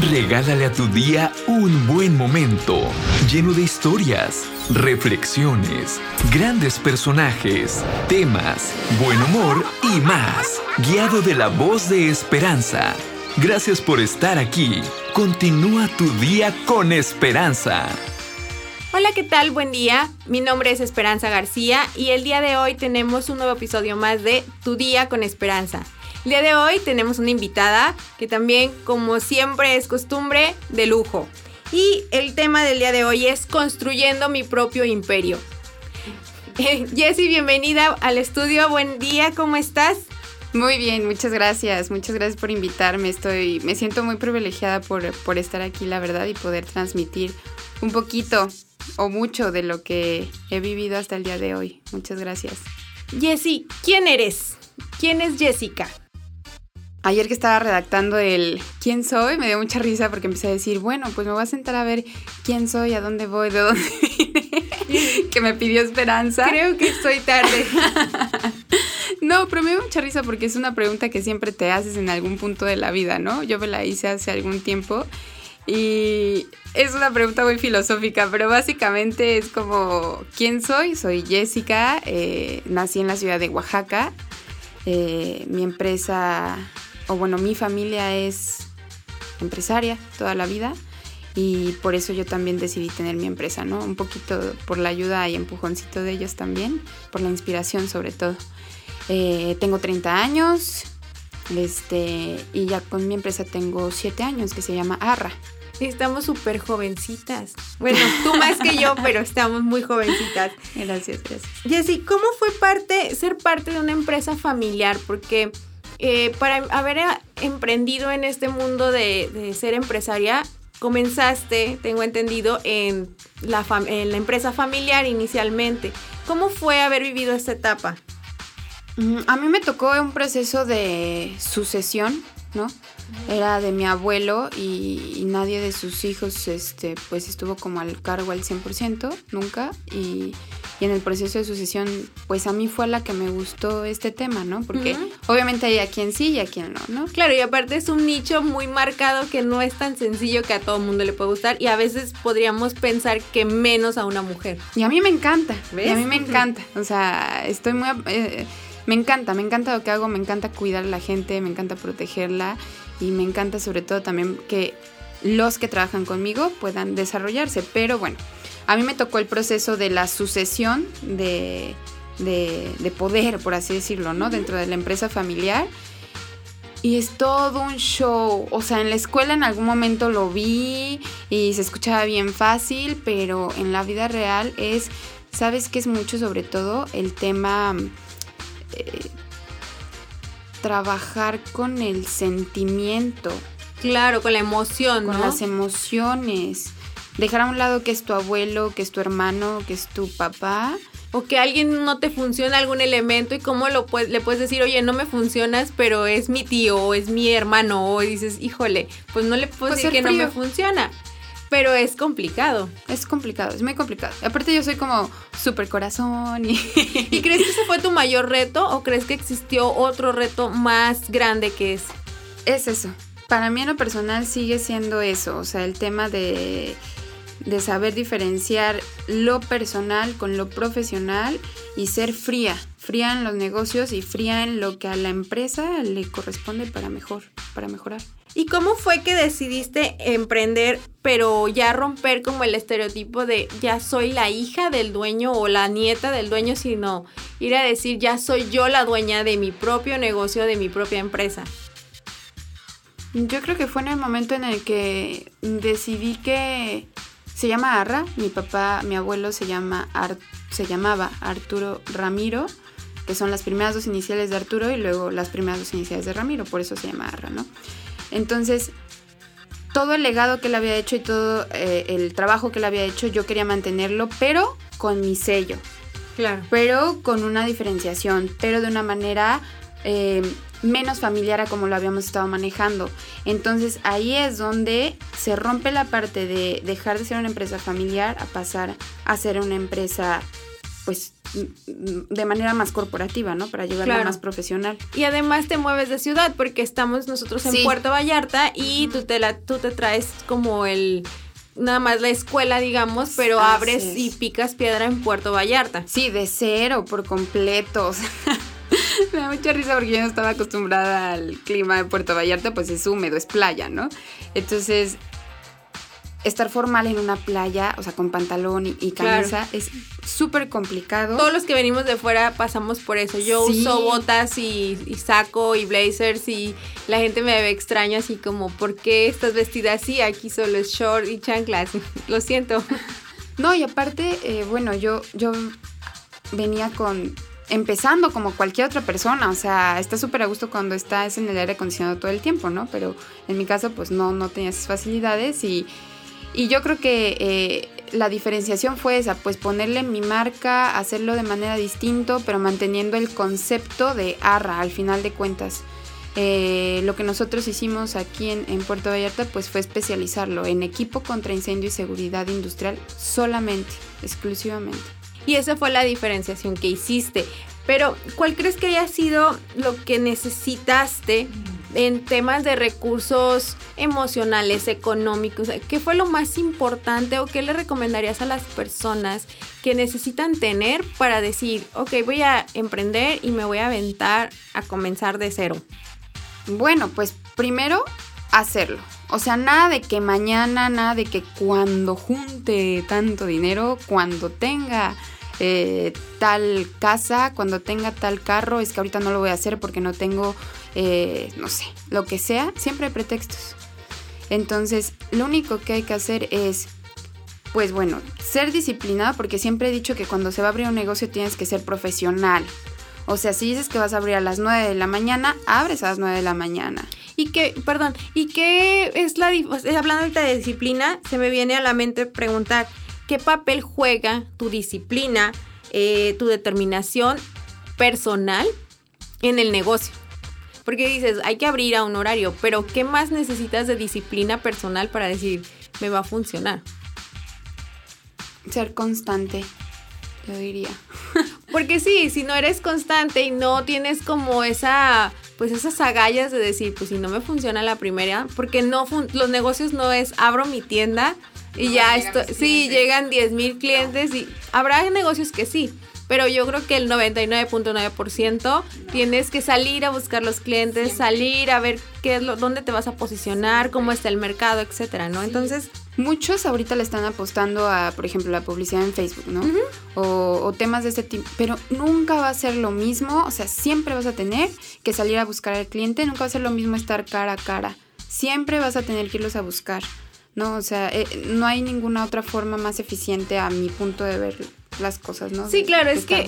Regálale a tu día un buen momento, lleno de historias, reflexiones, grandes personajes, temas, buen humor y más, guiado de la voz de esperanza. Gracias por estar aquí. Continúa tu día con esperanza. Hola, ¿qué tal? Buen día. Mi nombre es Esperanza García y el día de hoy tenemos un nuevo episodio más de Tu día con esperanza. El día de hoy tenemos una invitada que también, como siempre es costumbre, de lujo. Y el tema del día de hoy es construyendo mi propio imperio. Eh, Jessy, bienvenida al estudio. Buen día, ¿cómo estás? Muy bien, muchas gracias. Muchas gracias por invitarme. Estoy, me siento muy privilegiada por, por estar aquí, la verdad, y poder transmitir un poquito o mucho de lo que he vivido hasta el día de hoy. Muchas gracias. Jessy, ¿quién eres? ¿Quién es Jessica? Ayer que estaba redactando el quién soy, me dio mucha risa porque empecé a decir, bueno, pues me voy a sentar a ver quién soy, a dónde voy, de dónde vine, que me pidió esperanza. Creo que estoy tarde. no, pero me dio mucha risa porque es una pregunta que siempre te haces en algún punto de la vida, ¿no? Yo me la hice hace algún tiempo y es una pregunta muy filosófica, pero básicamente es como, ¿quién soy? Soy Jessica, eh, nací en la ciudad de Oaxaca, eh, mi empresa, o bueno, mi familia es empresaria toda la vida y por eso yo también decidí tener mi empresa, ¿no? Un poquito por la ayuda y empujoncito de ellos también, por la inspiración sobre todo. Eh, tengo 30 años, este, y ya con mi empresa tengo 7 años que se llama Arra. Estamos súper jovencitas. Bueno, tú más que yo, pero estamos muy jovencitas. Gracias, gracias. Jessy, ¿cómo fue parte, ser parte de una empresa familiar? Porque eh, para haber emprendido en este mundo de, de, ser empresaria, comenzaste, tengo entendido, en la, en la empresa familiar inicialmente. ¿Cómo fue haber vivido esta etapa? A mí me tocó un proceso de sucesión, ¿no? Era de mi abuelo y, y, nadie de sus hijos este, pues estuvo como al cargo al 100%, nunca. Y, y, en el proceso de sucesión, pues a mí fue la que me gustó este tema, ¿no? Porque uh -huh. obviamente hay a quien sí y a quien no, ¿no? Claro, y aparte es un nicho muy marcado que no es tan sencillo que a todo el mundo le puede gustar y a veces podríamos pensar que menos a una mujer. Y a mí me encanta, ¿ves? Y a mí me encanta, o sea, estoy muy... Eh, me encanta, me encanta lo que hago, me encanta cuidar a la gente, me encanta protegerla y me encanta sobre todo también que los que trabajan conmigo puedan desarrollarse. Pero bueno, a mí me tocó el proceso de la sucesión de, de, de poder, por así decirlo, ¿no? Dentro de la empresa familiar. Y es todo un show. O sea, en la escuela en algún momento lo vi y se escuchaba bien fácil, pero en la vida real es, ¿sabes qué es mucho sobre todo? El tema eh, trabajar con el sentimiento. Claro, con la emoción, con ¿no? las emociones. Dejar a un lado que es tu abuelo, que es tu hermano, que es tu papá. O que alguien no te funciona algún elemento y cómo lo puedes, le puedes decir, oye, no me funcionas, pero es mi tío o es mi hermano. O dices, híjole, pues no le puedo Pues decir que frío. no me funciona. Pero es complicado. Es complicado, es muy complicado. Aparte yo soy como súper corazón y... ¿Y crees que ese fue tu mayor reto o crees que existió otro reto más grande que ese? Es eso. Para mí en lo personal sigue siendo eso. O sea, el tema de, de saber diferenciar lo personal con lo profesional y ser fría. Fría en los negocios y fría en lo que a la empresa le corresponde para mejor, para mejorar. ¿Y cómo fue que decidiste emprender, pero ya romper como el estereotipo de ya soy la hija del dueño o la nieta del dueño, sino ir a decir ya soy yo la dueña de mi propio negocio, de mi propia empresa? Yo creo que fue en el momento en el que decidí que se llama Arra, mi papá, mi abuelo se llama Ar se llamaba Arturo Ramiro, que son las primeras dos iniciales de Arturo y luego las primeras dos iniciales de Ramiro, por eso se llama Arra, ¿no? Entonces, todo el legado que él había hecho y todo eh, el trabajo que él había hecho, yo quería mantenerlo, pero con mi sello. Claro. Pero con una diferenciación, pero de una manera eh, menos familiar a como lo habíamos estado manejando. Entonces ahí es donde se rompe la parte de dejar de ser una empresa familiar a pasar a ser una empresa pues de manera más corporativa, ¿no? Para llevarla más profesional. Y además te mueves de ciudad porque estamos nosotros en Puerto Vallarta y tú te la tú te traes como el nada más la escuela, digamos, pero abres y picas piedra en Puerto Vallarta. Sí, de cero, por completo. Me da mucha risa porque yo no estaba acostumbrada al clima de Puerto Vallarta, pues es húmedo, es playa, ¿no? Entonces, estar formal en una playa, o sea, con pantalón y, camisa, es súper complicado. Todos los que venimos de fuera pasamos por eso. Yo uso botas y, saco y blazers y la gente me ve extraño así como, ¿por qué estás vestida así? Aquí solo es short y chanclas. Lo siento. No, y aparte, eh, bueno, yo, yo venía con empezando como cualquier otra persona, o sea, está súper a gusto cuando estás en el aire acondicionado todo el tiempo, ¿no? Pero en mi caso, pues no, no tenía esas facilidades y y yo creo que eh, la diferenciación fue esa, pues ponerle mi marca, hacerlo de manera distinto, pero manteniendo el concepto de Arra al final de cuentas. Eh, lo que nosotros hicimos aquí en, en, Puerto Vallarta pues fue especializarlo en equipo contra incendio y seguridad industrial solamente, exclusivamente. Y esa fue la diferenciación que hiciste. Pero, ¿cuál crees que haya sido lo que necesitaste en temas de recursos emocionales, económicos, ¿qué fue lo más importante o qué le recomendarías a las personas que necesitan tener para decir, ok, voy a emprender y me voy a aventar a comenzar de cero? Bueno, pues primero hacerlo. O sea, nada de que mañana, nada de que cuando junte tanto dinero, cuando tenga eh, tal casa, cuando tenga tal carro, es que ahorita no lo voy a hacer porque no tengo eh, no sé, lo que sea, siempre hay pretextos. Entonces, lo único que hay que hacer es, pues bueno, ser disciplinado, porque siempre he dicho que cuando se va a abrir un negocio tienes que ser profesional. O sea, si dices que vas a abrir a las 9 de la mañana, abres a las 9 de la mañana. Y que, perdón, ¿y qué es la, hablando de disciplina, se me viene a la mente preguntar, ¿qué papel juega tu disciplina, eh, tu determinación personal en el negocio? Porque dices, hay que abrir a un horario, pero ¿qué más necesitas de disciplina personal para decir, me va a funcionar? Ser constante, yo diría. Porque sí, si no eres constante y no tienes como esa, pues esas agallas de decir, pues si no me funciona la primera, porque no los negocios no es abro mi tienda y ya esto, sí, llegan 10 mil clientes y habrá negocios que sí, pero yo creo que el 99.9% tienes que salir a buscar los clientes, salir a ver qué es lo, dónde te vas a posicionar, cómo está el mercado, etcétera, ¿no? Entonces, muchos ahorita le están apostando a, por ejemplo, la publicidad en Facebook, ¿no? o, o, temas de este tipo, pero nunca va a ser lo mismo, o sea, siempre vas a tener que salir a buscar al cliente, nunca va a ser lo mismo estar cara a cara, siempre vas a tener que irlos a buscar, ¿no? O sea, eh, no hay ninguna otra forma más eficiente a mi punto de ver las cosas, ¿no? Sí, claro, es que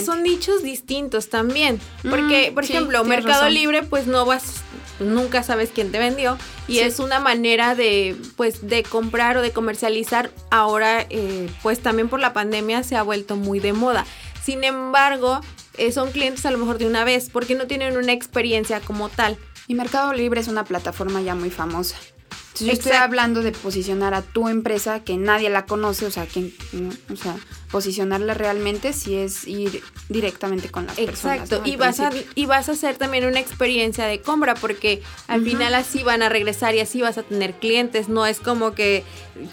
son nichos distintos también. Porque, mm, por ejemplo, Mercado Libre, pues no vas, nunca sabes quién te vendió. Y es una manera de, pues, de comprar o de comercializar. Ahora, eh, pues también por la pandemia se ha vuelto muy de moda. Sin embargo, eh, son clientes a lo mejor de una vez, porque no tienen una experiencia como tal. Y Mercado Libre es una plataforma ya muy famosa yo estoy hablando de posicionar a tu empresa que nadie la conoce, o sea, que, o sea, posicionarla realmente si es ir directamente con las personas. Exacto, y, vas a, y vas a hacer también una experiencia de compra porque al final así van a regresar y así vas a tener clientes, no es como que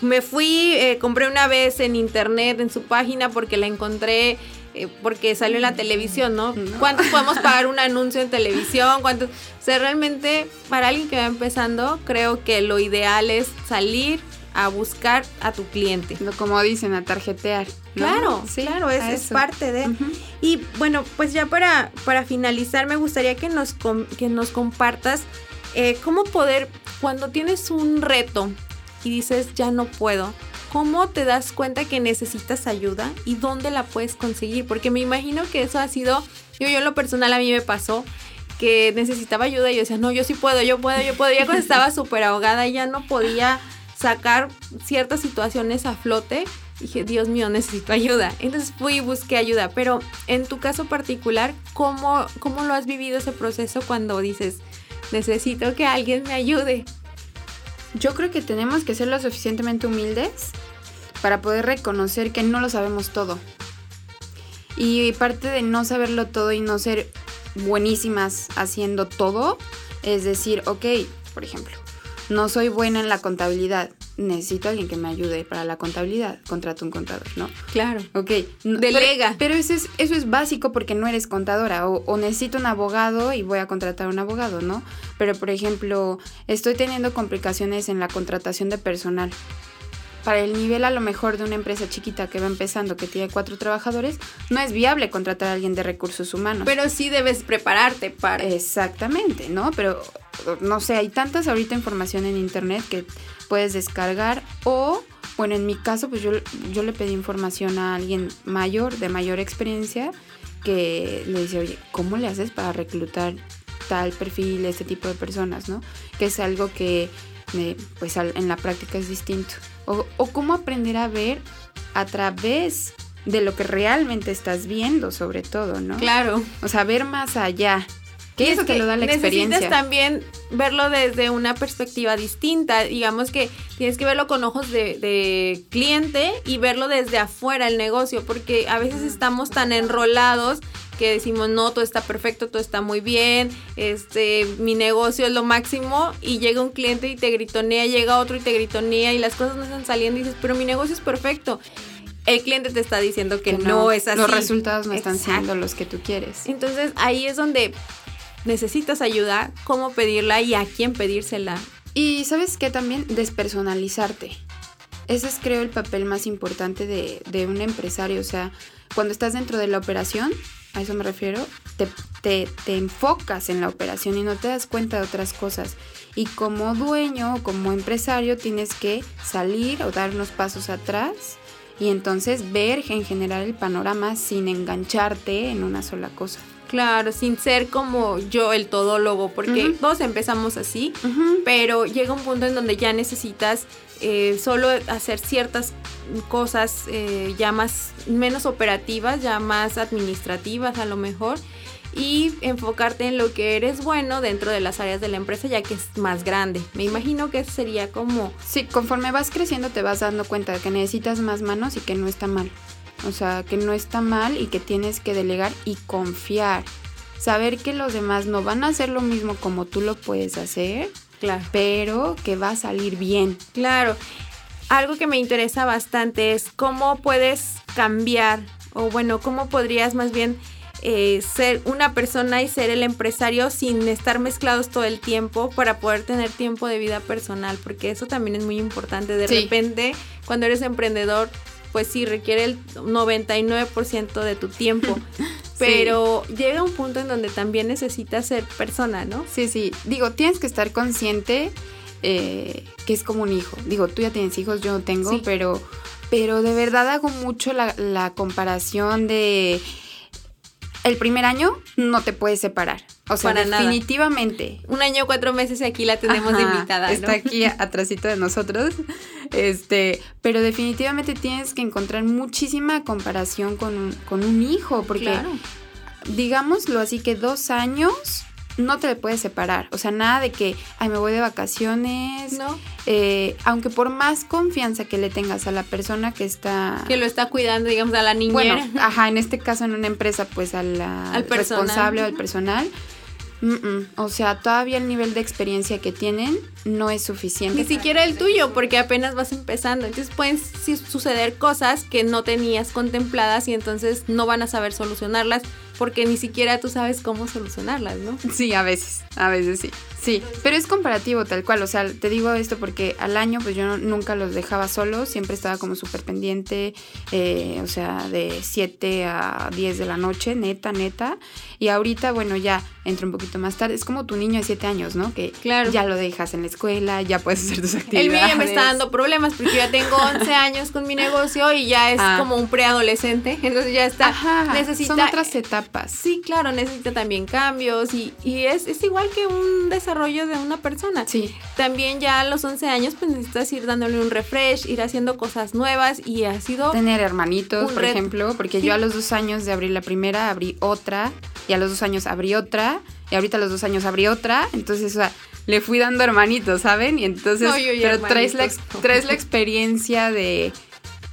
me fui, eh, compré una vez en internet, en su página porque la encontré eh, porque salió en la televisión, ¿no? ¿Cuántos podemos pagar un anuncio en televisión? ¿Cuántos? O sea, realmente para alguien que va empezando, creo que lo ideal es salir a buscar a tu cliente. Como dicen, a tarjetear. Claro, sí, claro, es, es, parte de. Y bueno, pues ya para, para finalizar, me gustaría que nos, que nos compartas eh, cómo poder, cuando tienes un reto y dices, ya no puedo, ¿cómo te das cuenta que necesitas ayuda y dónde la puedes conseguir? Porque me imagino que eso ha sido, yo, yo en lo personal a mí me pasó que necesitaba ayuda y yo decía, no, yo sí puedo, yo puedo, yo puedo. Ya cuando estaba súper ahogada ya no podía sacar ciertas situaciones a flote, dije, Dios mío, necesito ayuda. Entonces fui y busqué ayuda. Pero en tu caso particular, ¿cómo, cómo lo has vivido ese proceso cuando dices, necesito que alguien me ayude? Yo creo que tenemos que ser lo suficientemente humildes para poder reconocer que no lo sabemos todo. Y parte de no saberlo todo y no ser buenísimas haciendo todo es decir, ok, por ejemplo, no soy buena en la contabilidad. Necesito a alguien que me ayude para la contabilidad. Contrato un contador, ¿no? Claro. Ok. Delega. Pero, eso, es, eso es básico porque no eres contadora. O, o, necesito un abogado y voy a contratar a un abogado, ¿no? Pero, por ejemplo, estoy teniendo complicaciones en la contratación de personal para el nivel a lo mejor de una empresa chiquita que va empezando, que tiene cuatro trabajadores, no es viable contratar a alguien de recursos humanos. Pero sí debes prepararte para... Exactamente, ¿no? Pero, no sé, hay tantas ahorita información en internet que puedes descargar o, bueno, en mi caso, pues yo, yo le pedí información a alguien mayor, de mayor experiencia, que le dice, oye, ¿cómo le haces para reclutar tal perfil, este tipo de personas, ¿no? Que es algo que, eh, pues en la práctica es distinto. O, o cómo aprender a ver a través de lo que realmente estás viendo, sobre todo, ¿no? Claro. O sea, ver más allá. ¿Qué es lo que, lo da la experiencia? Necesitas también verlo desde una perspectiva distinta. Digamos que tienes que verlo con ojos de, de, cliente y verlo desde afuera el negocio, porque a veces estamos tan enrolados que decimos, no, todo está perfecto, todo está muy bien, este, mi negocio es lo máximo y llega un cliente y te gritonea, llega otro y te gritonea y las cosas no están saliendo y dices, pero mi negocio es perfecto. El cliente te está diciendo que, que no, no, es así. Los resultados no Exacto. están siendo los que tú quieres. Entonces ahí es donde necesitas ayuda, cómo pedirla y a quién pedírsela. Y sabes qué también despersonalizarte. Ese es creo el papel más importante de, de un empresario. O sea, cuando estás dentro de la operación, a eso me refiero, te, te, te, enfocas en la operación y no te das cuenta de otras cosas. Y como dueño o como empresario tienes que salir o dar unos pasos atrás y entonces ver en general el panorama sin engancharte en una sola cosa. Claro, sin ser como yo el todólogo, porque uh -huh. todos empezamos así, uh -huh. pero llega un punto en donde ya necesitas eh, solo hacer ciertas cosas eh, ya más menos operativas, ya más administrativas a lo mejor y enfocarte en lo que eres bueno dentro de las áreas de la empresa ya que es más grande. Me imagino que sería como... Sí, conforme vas creciendo te vas dando cuenta de que necesitas más manos y que no está mal. O sea, que no está mal y que tienes que delegar y confiar. Saber que los demás no van a hacer lo mismo como tú lo puedes hacer, claro. pero que va a salir bien. Claro. Algo que me interesa bastante es cómo puedes cambiar, o bueno, cómo podrías más bien eh, ser una persona y ser el empresario sin estar mezclados todo el tiempo para poder tener tiempo de vida personal, porque eso también es muy importante. De sí. repente, cuando eres emprendedor, pues sí requiere el 99% de tu tiempo. Pero sí. llega un punto en donde también necesitas ser persona, ¿no? Sí, sí. Digo, tienes que estar consciente eh, que es como un hijo. Digo, tú ya tienes hijos, yo no tengo, sí. pero, pero de verdad hago mucho la, la comparación de el primer año no te puedes separar. O sea, Para definitivamente. Nada. Un año, cuatro meses y aquí la tenemos Ajá, invitada. ¿no? Está aquí atrásito de nosotros. Este, pero definitivamente tienes que encontrar muchísima comparación con un, con un hijo. Porque, claro. digámoslo así, que dos años no te puedes separar. O sea, nada de que, ay, me voy de vacaciones. No. Eh, aunque por más confianza que le tengas a la persona que está... Que lo está cuidando, digamos, a la niñera. Bueno, ajá, en este caso en una empresa, pues a la al responsable o al personal. Mm -mm. O sea, todavía el nivel de experiencia que tienen no es suficiente. Ni siquiera el tuyo, porque apenas vas empezando. Entonces pueden suceder cosas que no tenías contempladas y entonces no van a saber solucionarlas porque ni siquiera tú sabes cómo solucionarlas, ¿no? Sí, a veces, a veces sí. Sí, pero es comparativo tal cual, o sea, te digo esto porque al año pues yo no, nunca los dejaba solos, siempre estaba como súper pendiente, eh, o sea, de 7 a 10 de la noche, neta, neta, y ahorita, bueno, ya entro un poquito más tarde, es como tu niño de 7 años, ¿no? Que claro. ya lo dejas en la escuela, ya puedes hacer tus actividades. El mío ya me está dando problemas porque ya tengo 11 años con mi negocio y ya es ah. como un preadolescente, entonces ya está, Ajá, necesita... Son otras etapas. Sí, claro, necesita también cambios y, y es, es igual que un desarrollo desarrollo de una persona. Sí. También ya a los 11 años pues necesitas ir dándole un refresh, ir haciendo cosas nuevas y ha sido... Tener hermanitos, por ejemplo, porque sí. yo a los dos años de abrir la primera abrí otra y a los dos años abrí otra y ahorita a los dos años abrí otra, entonces, o sea, le fui dando hermanitos, ¿saben? Y entonces, no, yo pero traes la, traes la experiencia de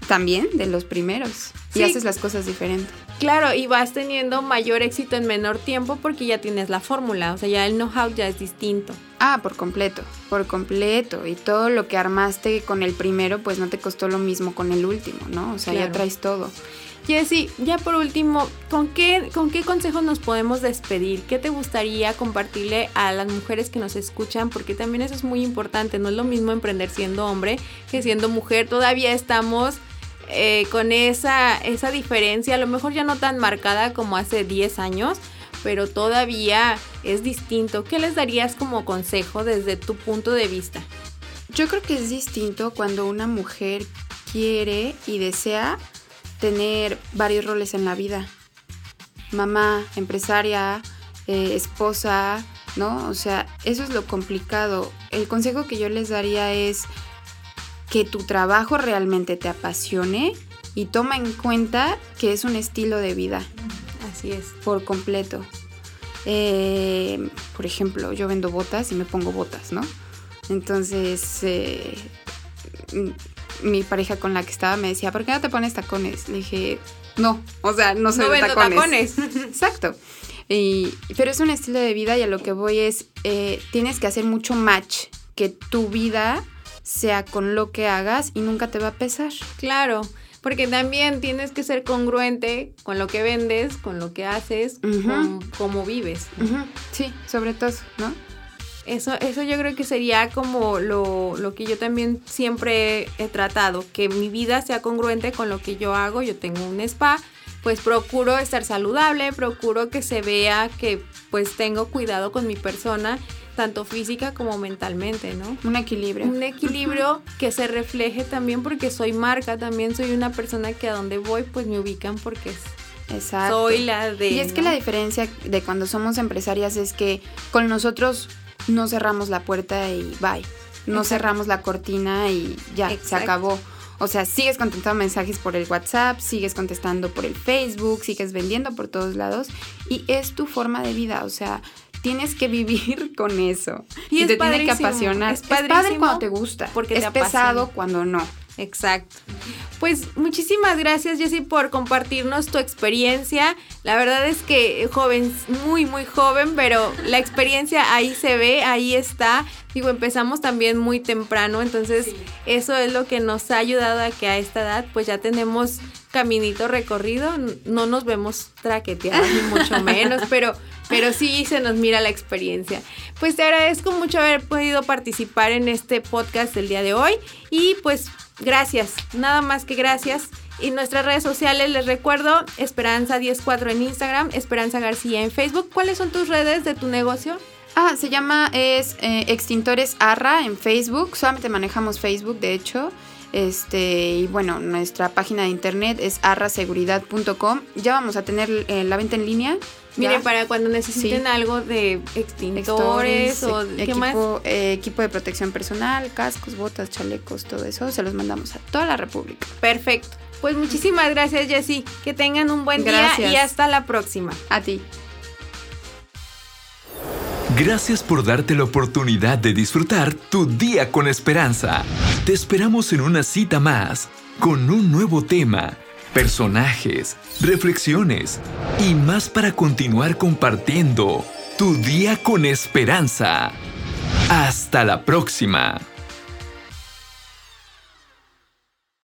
también de los primeros sí. y haces las cosas diferentes. Claro, y vas teniendo mayor éxito en menor tiempo porque ya tienes la fórmula, o sea, ya el know-how ya es distinto. Ah, por completo, por completo. Y todo lo que armaste con el primero, pues no te costó lo mismo con el último, ¿no? O sea, ya traes todo. Jessy, ya por último, ¿con qué, ¿con qué consejos nos podemos despedir? ¿Qué te gustaría compartirle a las mujeres que nos escuchan? Porque también eso es muy importante, no es lo mismo emprender siendo hombre que siendo mujer. Todavía estamos eh, con esa, esa diferencia, a lo mejor ya no tan marcada como hace 10 años, pero todavía es distinto. ¿Qué les darías como consejo desde tu punto de vista? Yo creo que es distinto cuando una mujer quiere y desea tener varios roles en la vida. Mamá, empresaria, eh, esposa, ¿no? O sea, eso es lo complicado. El consejo que yo les daría es que tu trabajo realmente te apasione y toma en cuenta que es un estilo de vida. Así es. Por completo. Eh, por ejemplo, yo vendo botas y me pongo botas, ¿no? Entonces, eh, mi pareja con la que estaba me decía, ¿por qué no te pones tacones? Le dije, no, o sea, no soy de tacones. Exacto. pero es un estilo de vida y a lo que voy es, eh, tienes que hacer mucho match, que tu vida sea con lo que hagas y nunca te va a pesar. Claro, porque también tienes que ser congruente con lo que vendes, con lo que haces, con cómo vives. Sí, sobre todo, ¿no? Eso, eso yo creo que sería como lo, lo, que yo también siempre he tratado, que mi vida sea congruente con lo que yo hago. Yo tengo un spa, pues procuro estar saludable, procuro que se vea que pues tengo cuidado con mi persona, tanto física como mentalmente, ¿no? Un equilibrio. Un equilibrio que se refleje también porque soy marca, también soy una persona que a donde voy pues me ubican porque es Exacto. Soy la de. Y es que la diferencia de cuando somos empresarias es que con nosotros no cerramos la puerta y bye. No cerramos la cortina y ya, se acabó. O sea, sigues contestando mensajes por el WhatsApp, sigues contestando por el Facebook, sigues vendiendo por todos lados y es tu forma de vida. O sea, tienes que vivir con eso. Y, te tiene que apasionar. Es, padre cuando te gusta. Porque es pesado cuando no. Exacto. Pues muchísimas gracias Jessy por compartirnos tu experiencia. La verdad es que joven, muy muy joven, pero la experiencia ahí se ve, ahí está. Digo, empezamos también muy temprano, entonces eso es lo que nos ha ayudado a que a esta edad pues ya tenemos caminito recorrido, no nos vemos traqueteados ni mucho menos, pero pero sí se nos mira la experiencia. Pues te agradezco mucho haber podido participar en este podcast del día de hoy y pues Gracias, nada más que gracias. Y nuestras redes sociales, les recuerdo, Esperanza104 en Instagram, Esperanza García en Facebook. ¿Cuáles son tus redes de tu negocio? Ah, se llama, es eh, Extintores Arra en Facebook. Solamente manejamos Facebook, de hecho. Este, y bueno, nuestra página de internet es arraseguridad.com. Ya vamos a tener eh, la venta en línea. Miren, para cuando necesiten algo de extintores o ¿qué equipo, más? Eh, equipo de protección personal, cascos, botas, chalecos, todo eso, se los mandamos a toda la República. Perfecto. Pues muchísimas gracias, Jessy. Que tengan un buen día y hasta la próxima. A ti. Gracias por darte la oportunidad de disfrutar tu día con esperanza. Te esperamos en una cita más, con un nuevo tema, personajes, reflexiones y más para continuar compartiendo tu día con esperanza. Hasta la próxima.